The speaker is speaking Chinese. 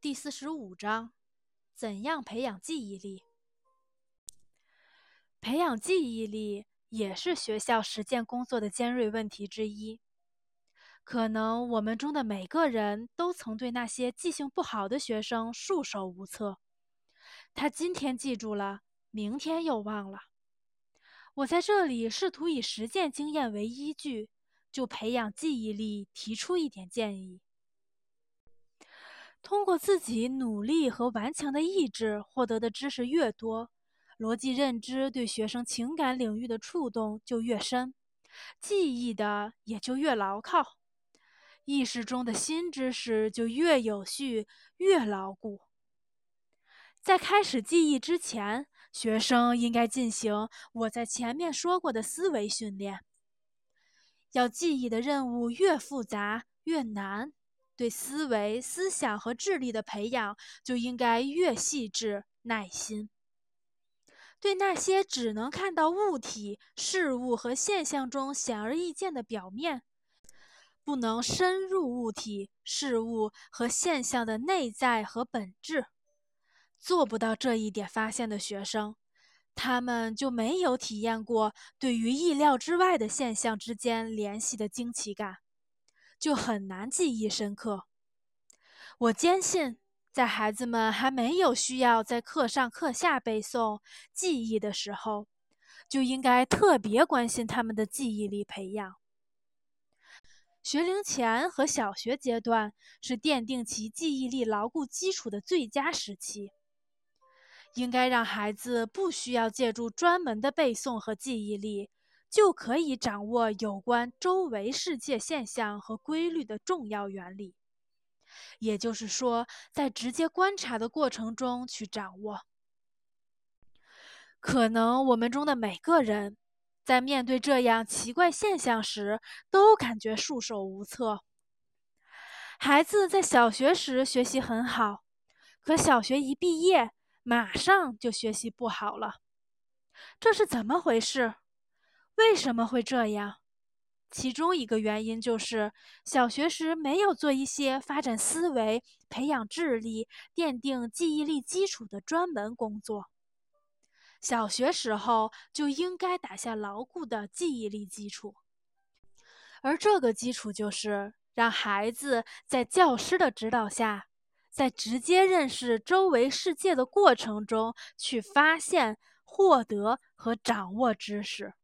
第四十五章：怎样培养记忆力？培养记忆力也是学校实践工作的尖锐问题之一。可能我们中的每个人都曾对那些记性不好的学生束手无策。他今天记住了，明天又忘了。我在这里试图以实践经验为依据，就培养记忆力提出一点建议。通过自己努力和顽强的意志获得的知识越多，逻辑认知对学生情感领域的触动就越深，记忆的也就越牢靠，意识中的新知识就越有序、越牢固。在开始记忆之前，学生应该进行我在前面说过的思维训练。要记忆的任务越复杂越难。对思维、思想和智力的培养就应该越细致、耐心。对那些只能看到物体、事物和现象中显而易见的表面，不能深入物体、事物和现象的内在和本质，做不到这一点发现的学生，他们就没有体验过对于意料之外的现象之间联系的惊奇感。就很难记忆深刻。我坚信，在孩子们还没有需要在课上课下背诵记忆的时候，就应该特别关心他们的记忆力培养。学龄前和小学阶段是奠定其记忆力牢固基础的最佳时期，应该让孩子不需要借助专门的背诵和记忆力。就可以掌握有关周围世界现象和规律的重要原理，也就是说，在直接观察的过程中去掌握。可能我们中的每个人，在面对这样奇怪现象时，都感觉束手无策。孩子在小学时学习很好，可小学一毕业，马上就学习不好了，这是怎么回事？为什么会这样？其中一个原因就是小学时没有做一些发展思维、培养智力、奠定记忆力基础的专门工作。小学时候就应该打下牢固的记忆力基础，而这个基础就是让孩子在教师的指导下，在直接认识周围世界的过程中去发现、获得和掌握知识。